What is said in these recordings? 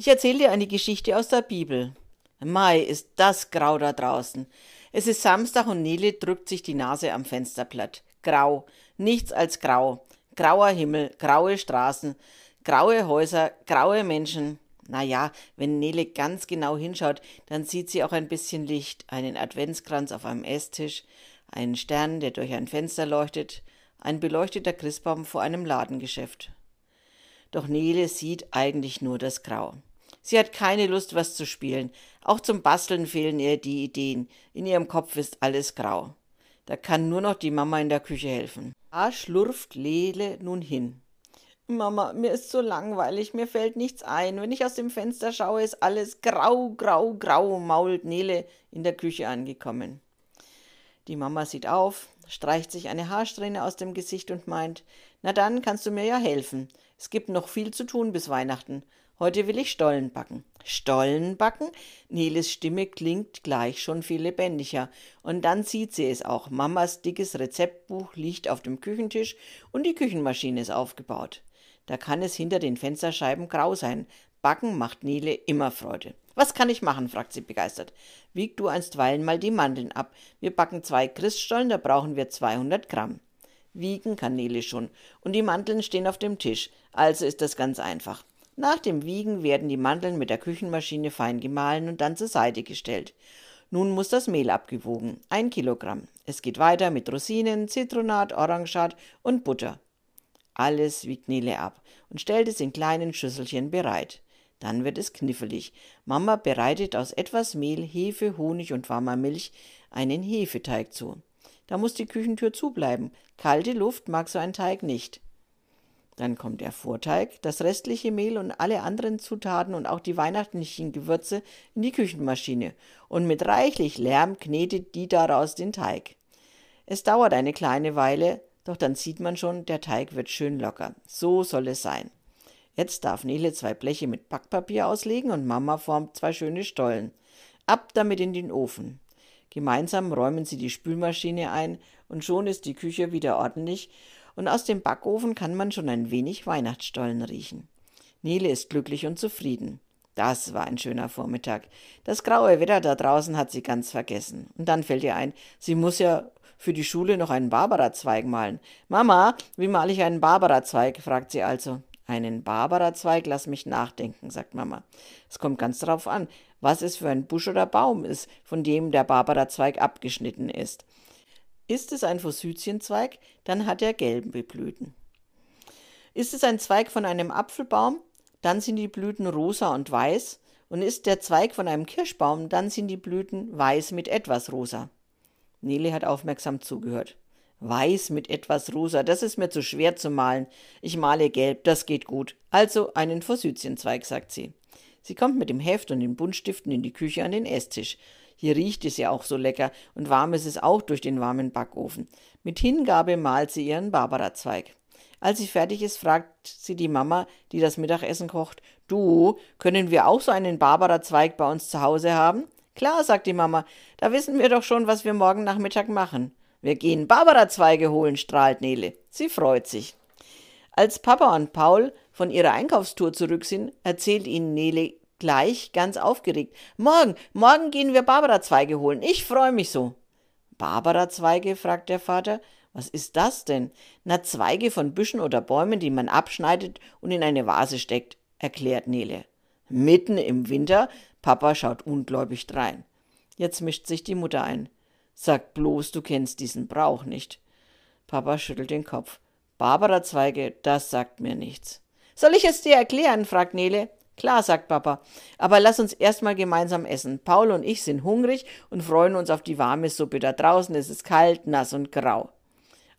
Ich erzähle dir eine Geschichte aus der Bibel. Mai, ist das grau da draußen. Es ist Samstag und Nele drückt sich die Nase am Fensterblatt. Grau, nichts als grau. Grauer Himmel, graue Straßen, graue Häuser, graue Menschen. Na ja, wenn Nele ganz genau hinschaut, dann sieht sie auch ein bisschen Licht, einen Adventskranz auf einem Esstisch, einen Stern, der durch ein Fenster leuchtet, ein beleuchteter Christbaum vor einem Ladengeschäft. Doch Nele sieht eigentlich nur das Grau. Sie hat keine Lust, was zu spielen. Auch zum Basteln fehlen ihr die Ideen. In ihrem Kopf ist alles grau. Da kann nur noch die Mama in der Küche helfen. Da schlurft Lele nun hin. Mama, mir ist so langweilig, mir fällt nichts ein. Wenn ich aus dem Fenster schaue, ist alles grau, grau, grau, mault Nele in der Küche angekommen. Die Mama sieht auf, streicht sich eine Haarsträhne aus dem Gesicht und meint, na dann kannst du mir ja helfen. Es gibt noch viel zu tun bis Weihnachten. Heute will ich Stollen backen. Stollen backen? Neles Stimme klingt gleich schon viel lebendiger. Und dann sieht sie es auch. Mamas dickes Rezeptbuch liegt auf dem Küchentisch und die Küchenmaschine ist aufgebaut. Da kann es hinter den Fensterscheiben grau sein. Backen macht Nele immer Freude. Was kann ich machen? fragt sie begeistert. Wieg du einstweilen mal die Mandeln ab. Wir backen zwei Christstollen, da brauchen wir 200 Gramm. Wiegen kann Nele schon. Und die Mandeln stehen auf dem Tisch. Also ist das ganz einfach. Nach dem Wiegen werden die Mandeln mit der Küchenmaschine fein gemahlen und dann zur Seite gestellt. Nun muss das Mehl abgewogen. Ein Kilogramm. Es geht weiter mit Rosinen, Zitronat, Orangat und Butter. Alles wiegt Nele ab und stellt es in kleinen Schüsselchen bereit. Dann wird es knifflig. Mama bereitet aus etwas Mehl, Hefe, Honig und warmer Milch einen Hefeteig zu. Da muss die Küchentür zubleiben. Kalte Luft mag so ein Teig nicht. Dann kommt der Vorteig, das restliche Mehl und alle anderen Zutaten und auch die weihnachtlichen Gewürze in die Küchenmaschine und mit reichlich Lärm knetet die daraus den Teig. Es dauert eine kleine Weile, doch dann sieht man schon, der Teig wird schön locker. So soll es sein. Jetzt darf Nele zwei Bleche mit Backpapier auslegen und Mama formt zwei schöne Stollen. Ab damit in den Ofen. Gemeinsam räumen sie die Spülmaschine ein und schon ist die Küche wieder ordentlich und aus dem Backofen kann man schon ein wenig Weihnachtsstollen riechen. Nele ist glücklich und zufrieden. Das war ein schöner Vormittag. Das graue Wetter da draußen hat sie ganz vergessen. Und dann fällt ihr ein, sie muss ja für die Schule noch einen Barbarazweig malen. Mama, wie male ich einen Barbarazweig? fragt sie also. Einen Barbarazweig, lass mich nachdenken, sagt Mama. Es kommt ganz darauf an, was es für ein Busch oder Baum ist, von dem der Barbarazweig abgeschnitten ist. Ist es ein Forsythienzweig, dann hat er gelbe Blüten. Ist es ein Zweig von einem Apfelbaum, dann sind die Blüten rosa und weiß, und ist der Zweig von einem Kirschbaum, dann sind die Blüten weiß mit etwas rosa. Nele hat aufmerksam zugehört. Weiß mit etwas rosa, das ist mir zu schwer zu malen. Ich male gelb, das geht gut. Also einen Forsythienzweig, sagt sie. Sie kommt mit dem Heft und den Buntstiften in die Küche an den Esstisch. Hier riecht es ja auch so lecker und warm ist es auch durch den warmen Backofen. Mit Hingabe malt sie ihren Barbarazweig. Als sie fertig ist, fragt sie die Mama, die das Mittagessen kocht, du, können wir auch so einen Barbarazweig bei uns zu Hause haben? Klar, sagt die Mama, da wissen wir doch schon, was wir morgen Nachmittag machen. Wir gehen Barbarazweige holen, strahlt Nele. Sie freut sich. Als Papa und Paul von ihrer Einkaufstour zurück sind, erzählt ihnen Nele gleich ganz aufgeregt. Morgen, morgen gehen wir Barbarazweige holen. Ich freue mich so. Barbarazweige? fragt der Vater. Was ist das denn? Na, Zweige von Büschen oder Bäumen, die man abschneidet und in eine Vase steckt, erklärt Nele. Mitten im Winter? Papa schaut ungläubig drein. Jetzt mischt sich die Mutter ein. Sag bloß, du kennst diesen Brauch nicht. Papa schüttelt den Kopf. Barbarazweige, das sagt mir nichts. Soll ich es dir erklären? fragt Nele. Klar, sagt Papa, aber lass uns erstmal gemeinsam essen. Paul und ich sind hungrig und freuen uns auf die warme Suppe. Da draußen ist es kalt, nass und grau.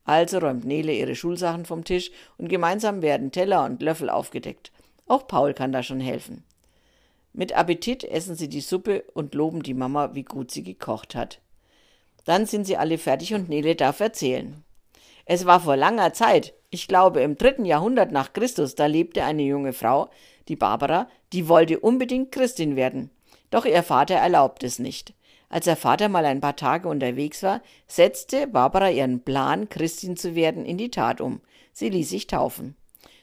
Also räumt Nele ihre Schulsachen vom Tisch und gemeinsam werden Teller und Löffel aufgedeckt. Auch Paul kann da schon helfen. Mit Appetit essen sie die Suppe und loben die Mama, wie gut sie gekocht hat. Dann sind sie alle fertig und Nele darf erzählen. Es war vor langer Zeit, ich glaube im dritten Jahrhundert nach Christus, da lebte eine junge Frau, die Barbara, die wollte unbedingt Christin werden. Doch ihr Vater erlaubt es nicht. Als der Vater mal ein paar Tage unterwegs war, setzte Barbara ihren Plan, Christin zu werden, in die Tat um. Sie ließ sich taufen.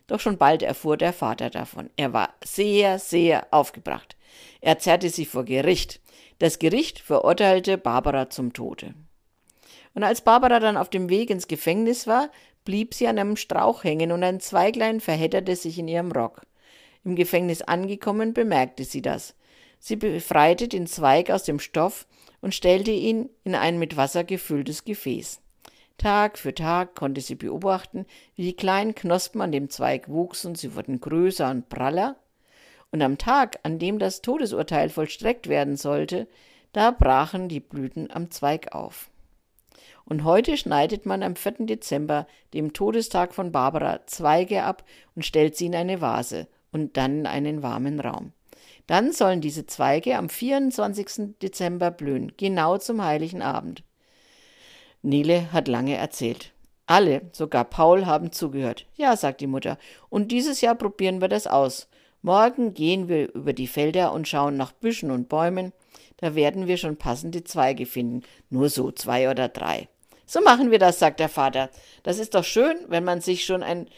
Doch schon bald erfuhr der Vater davon. Er war sehr, sehr aufgebracht. Er zerrte sie vor Gericht. Das Gericht verurteilte Barbara zum Tode. Und als Barbara dann auf dem Weg ins Gefängnis war, blieb sie an einem Strauch hängen und ein Zweiglein verhedderte sich in ihrem Rock. Im Gefängnis angekommen, bemerkte sie das. Sie befreite den Zweig aus dem Stoff und stellte ihn in ein mit Wasser gefülltes Gefäß. Tag für Tag konnte sie beobachten, wie die kleinen Knospen an dem Zweig wuchsen, sie wurden größer und praller, und am Tag, an dem das Todesurteil vollstreckt werden sollte, da brachen die Blüten am Zweig auf. Und heute schneidet man am 4. Dezember, dem Todestag von Barbara, Zweige ab und stellt sie in eine Vase und dann in einen warmen Raum. Dann sollen diese Zweige am 24. Dezember blühen, genau zum heiligen Abend. Nele hat lange erzählt. Alle, sogar Paul, haben zugehört. Ja, sagt die Mutter, und dieses Jahr probieren wir das aus. Morgen gehen wir über die Felder und schauen nach Büschen und Bäumen. Da werden wir schon passende Zweige finden, nur so zwei oder drei. So machen wir das, sagt der Vater. Das ist doch schön, wenn man sich schon ein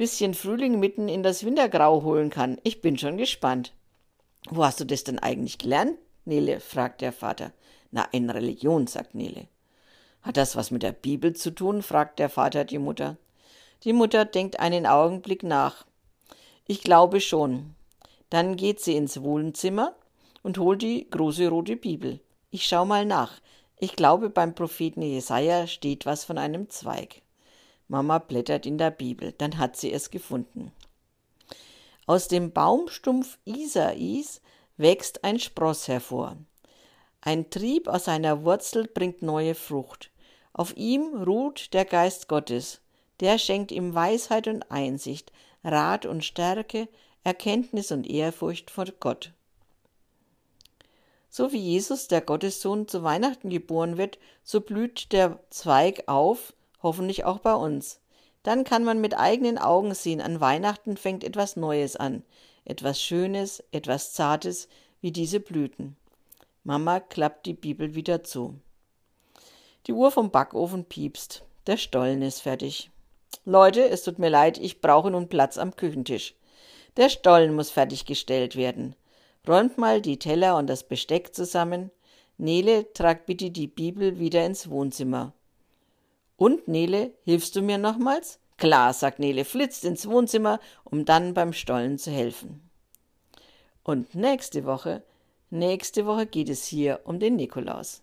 bisschen Frühling mitten in das Wintergrau holen kann. Ich bin schon gespannt. Wo hast du das denn eigentlich gelernt, Nele? fragt der Vater. Na, in Religion, sagt Nele. Hat das was mit der Bibel zu tun? fragt der Vater die Mutter. Die Mutter denkt einen Augenblick nach. Ich glaube schon. Dann geht sie ins Wohnzimmer und holt die große rote Bibel. Ich schau mal nach. Ich glaube, beim Propheten Jesaja steht was von einem Zweig. Mama blättert in der Bibel, dann hat sie es gefunden. Aus dem Baumstumpf Isais wächst ein Spross hervor. Ein Trieb aus seiner Wurzel bringt neue Frucht. Auf ihm ruht der Geist Gottes. Der schenkt ihm Weisheit und Einsicht, Rat und Stärke, Erkenntnis und Ehrfurcht vor Gott. So wie Jesus, der Gottessohn, zu Weihnachten geboren wird, so blüht der Zweig auf, hoffentlich auch bei uns. Dann kann man mit eigenen Augen sehen, an Weihnachten fängt etwas Neues an, etwas Schönes, etwas Zartes, wie diese Blüten. Mama klappt die Bibel wieder zu. Die Uhr vom Backofen piepst. Der Stollen ist fertig. Leute, es tut mir leid, ich brauche nun Platz am Küchentisch. Der Stollen muss fertiggestellt werden. Räumt mal die Teller und das Besteck zusammen. Nele, trag bitte die Bibel wieder ins Wohnzimmer. Und, Nele, hilfst du mir nochmals? Klar, sagt Nele, flitzt ins Wohnzimmer, um dann beim Stollen zu helfen. Und nächste Woche, nächste Woche geht es hier um den Nikolaus.